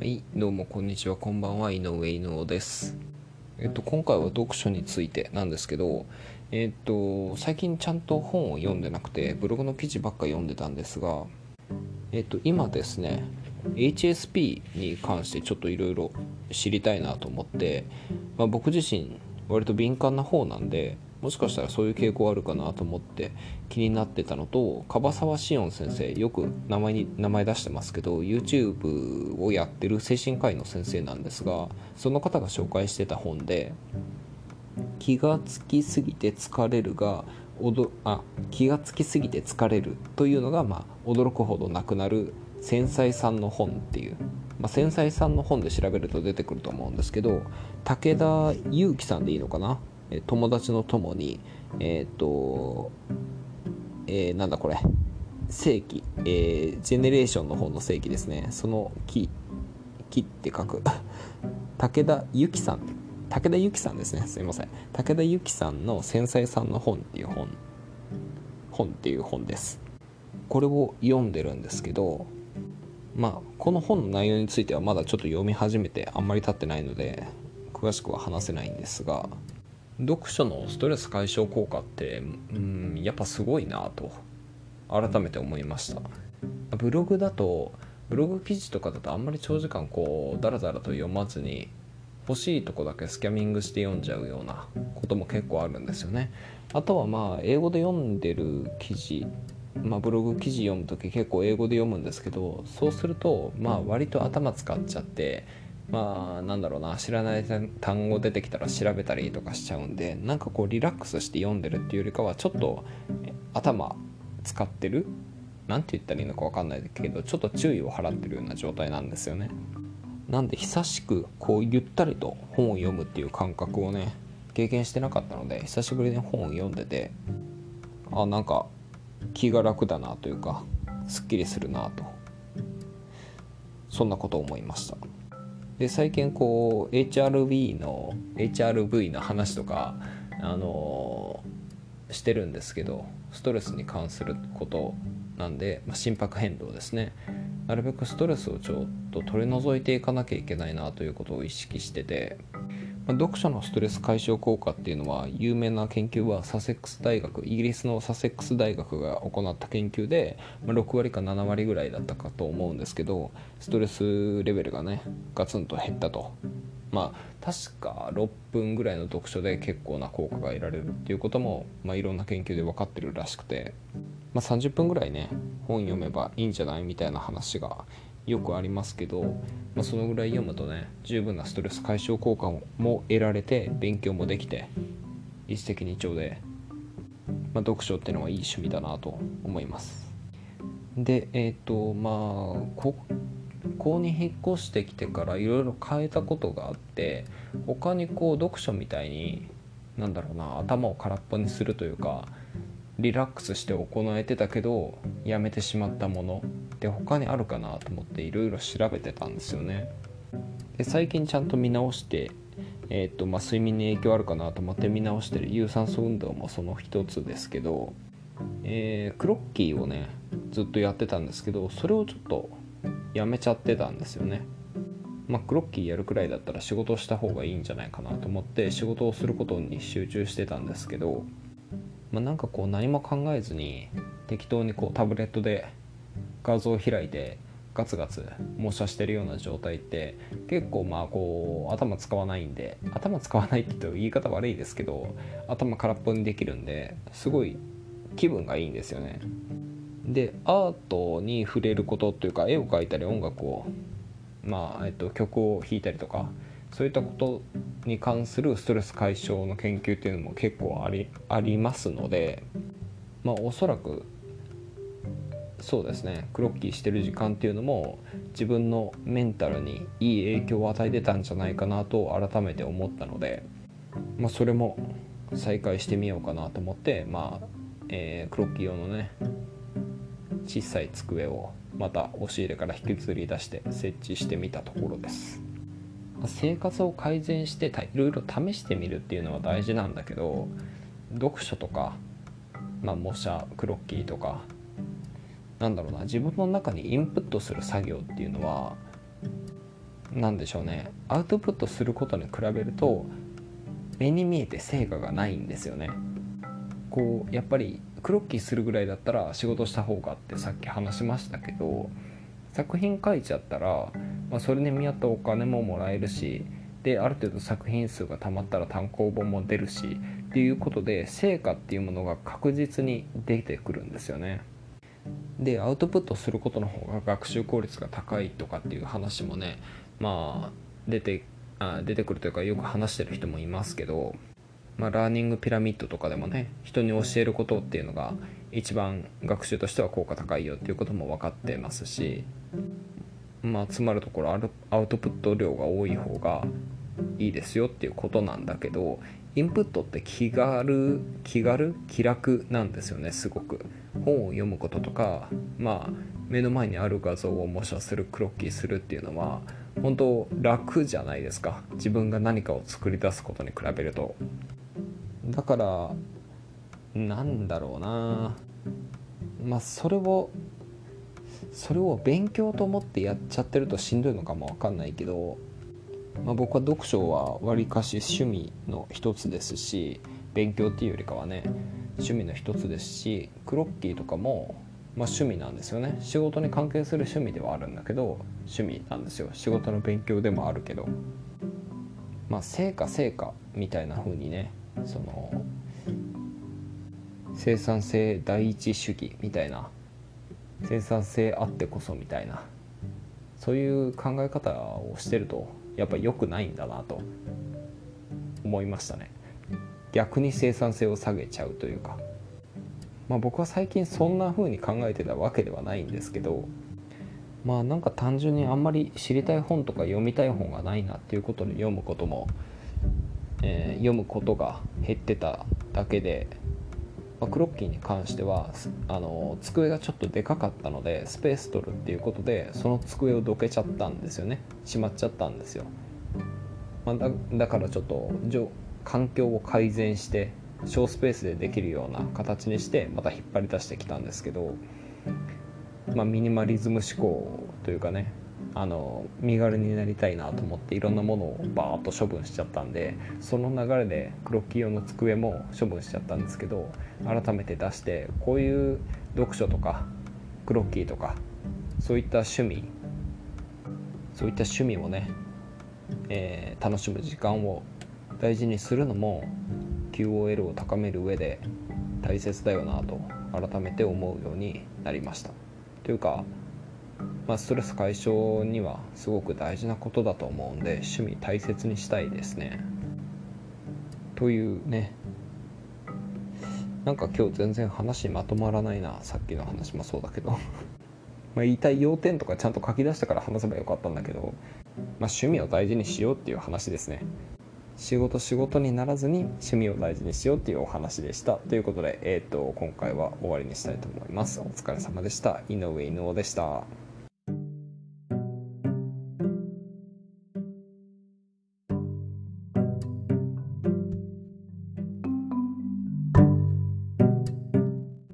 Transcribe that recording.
はい、どうもこんにちは、こんばんは、井上井上です。えっと、今回は読書についてなんですけど、えっと、最近ちゃんと本を読んでなくて、ブログの記事ばっか読んでたんですが、えっと、今ですね、HSP に関してちょっといろいろ知りたいなと思って、まあ、僕自身、割と敏感な方なんで、もしかしたらそういう傾向あるかなと思って気になってたのと樺沢志音先生よく名前に名前出してますけど YouTube をやってる精神科医の先生なんですがその方が紹介してた本で「気がつきすぎて疲れるがおどあ気がつきすぎて疲れる」というのが、まあ、驚くほどなくなる繊細さんの本っていう、まあ、繊細さんの本で調べると出てくると思うんですけど武田祐樹さんでいいのかな？友達の友にえっ、とえーなんだこれ。世紀、えージェネレーションの方の世紀ですね。その木。木って書く。武田由紀さん。武田由紀さんですね。すいません。武田由紀さんの「繊細さんの本」っていう本。本っていう本です。これを読んでるんですけどまあこの本の内容についてはまだちょっと読み始めてあんまり経ってないので詳しくは話せないんですが読書のストレス解消効果ってうんやっぱすごいなと改めて思いました。ブログだとブログ記事とかだとあんまり長時間こうダラダラと読まずに欲しいとこだけスキャミングして読んじゃうようなことも結構あるんですよね。あとはまあ英語で読んでる記事まあ、ブログ記事読む時結構英語で読むんですけどそうするとまあ割と頭使っちゃってまあなんだろうな。知らない単語出てきたら調べたりとかしちゃうんでなんかこうリラックスして読んでるっていうよりかはちょっと頭使ってる？なんて言ったらいいのか分かんないけどちょっと注意を払ってるような状態なんですよね。なんで久しくこうゆったりと本を読むっていう感覚をね経験してなかったので久しぶりに本を読んでてあなんか気が楽だなというかすっきりするなとそんなことを思いました。で最近こう HRV の HRV の話とかあのーしてるんですけどストレスに関することなんで、まあ、心拍変動ですね。なるべくストレスをちょっと取り除いていかなきゃいけないなということを意識しててまあ読書のストレス解消効果っていうのは有名な研究はサセックス大学イギリスのサセックス大学が行った研究で、まあ、6割か7割ぐらいだったかと思うんですけどストレスレベルがねガツンと減ったと。まあ確か6分ぐらいの読書で結構な効果が得られるっていうことも、まあ、いろんな研究で分かってるらしくて、まあ、30分ぐらいね本読めばいいんじゃないみたいな話がよくありますけど、まあ、そのぐらい読むとね十分なストレス解消効果も得られて勉強もできて一石二鳥で、まあ、読書っていうのはいい趣味だなと思います。でえっ、とまあここに引っ越してきてからいろいろ変えたことがあって他にこう読書みたいになんだろうな頭を空っぽにするというかリラックスして行えてたけどやめてしまったものって他にあるかなと思っていろいろ調べてたんですよね。で最近ちゃんと見直して、えーとまあ、睡眠に影響あるかなと思って見直してる有酸素運動もその一つですけど、えークロッキーをねずっとやってたんですけどそれをちょっとやめちゃってたんですよね。まあ、クロッキーやるくらいだったら仕事をした方がいいんじゃないかなと思って仕事をすることに集中してたんですけど、まあ、なんかこう何も考えずに適当にこうタブレットで画像を開いてガツガツ模写してるような状態って結構まあこう頭使わないんで頭使わないって言うと言い方悪いですけど頭空っぽにできるんですごい気分がいいんですよね。でアートに触れることというか絵を描いたり音楽をまあえっと、曲を弾いたりとかそういったことに関するストレス解消の研究っていうのも結構ありありますのでまあおそらくそうですねクロッキーしてる時間っていうのも自分のメンタルにいい影響を与えてたんじゃないかなと改めて思ったので、まあ、それも再開してみようかなと思って、まあえークロッキー用のね小さい机をまた押し入れから引きずり出して設置してみたところです。生活を改善していろいろ試してみるっていうのは大事なんだけど読書とか、まあ、模写クロッキーとかなんだろうな自分の中にインプットする作業っていうのはなんでしょうねアウトプットすることに比べると目に見えて成果がないんですよね。こうやっぱりクロッキーするぐらいだったら仕事した方がってさっき話しましたけど作品書いちゃったら、まあ、それに見合ったお金ももらえるしである程度作品数がたまったら単行本も出るしっていうことで成果っていうものが確実に出てくるんですよね。でアウトプットすることの方が学習効率が高いとかっていう話もねまあ出てあ出てくるというかよく話してる人もいますけどまあ、ラーニングピラミッドとかでもね人に教えることっていうのが一番学習としては効果高いよっていうことも分かってますしまあつまるところアウトプット量が多い方がいいですよっていうことなんだけどインプットって気軽気軽？気楽なんですよねすごく。本を読むこととかまあ目の前にある画像を模写するクロッキーするっていうのは本当楽じゃないですか。自分が何かを作り出すことに比べると。だからなんだろうな。まあそれをそれを勉強と思ってやっちゃってるとしんどいのかも分かんないけど、まあ、僕は読書はわりかし趣味の一つですし勉強っていうよりかはね趣味の一つですしクロッキーとかも、まあ、趣味なんですよね。仕事に関係する趣味ではあるんだけど趣味なんですよ。仕事の勉強でもあるけど。まあ成果成果みたいな風にねその生産性第一主義みたいな生産性あってこそみたいなそういう考え方をしてるとやっぱ良くないんだなと思いましたね。逆に生産性を下げちゃうというか。まあ僕は最近そんな風に考えてたわけではないんですけどまあなんか単純にあんまり知りたい本とか読みたい本がないなっていうことで読むこともえー、読むことが減ってただけで、まあ、クロッキーに関してはあの机がちょっとでかかったのでスペース取るっていうことでその机をどけちゃったんですよね。しまっちゃったんですよ、まあ、だだからちょっと環境を改善して小スペースでできるような形にしてまた引っ張り出してきたんですけど、まあ、ミニマリズム思考というかねあの身軽になりたいなと思っていろんなものをバーッと処分しちゃったんでその流れでクロッキー用の机も処分しちゃったんですけど改めて出してこういう読書とかクロッキーとかそういった趣味そういった趣味をね、えー、楽しむ時間を大事にするのも QOL を高める上で大切だよなと改めて思うようになりました。というかまあ、ストレス解消にはすごく大事なことだと思うんで趣味大切にしたいですね。というね。なんか今日全然話まとまらないなさっきの話もそうだけど。ま言いたい要点とかちゃんと書き出してから話せばよかったんだけど、まあ、趣味を大事にしようっていう話ですね。仕事仕事にならずに趣味を大事にしようっていうお話でした。ということで、えーと、と今回は終わりにしたいと思います。お疲れ様でした。井上犬尾でした。